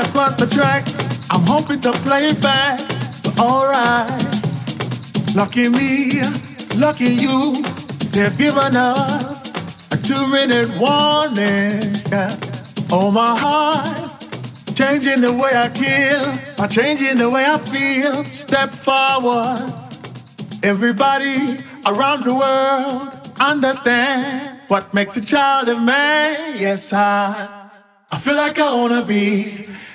Across the tracks. I'm hoping to play it back, but alright. Lucky me, lucky you, they've given us a two minute warning. Oh my heart, changing the way I kill, by changing the way I feel. Step forward. Everybody around the world understand what makes a child a man. Yes, I, I feel like I wanna be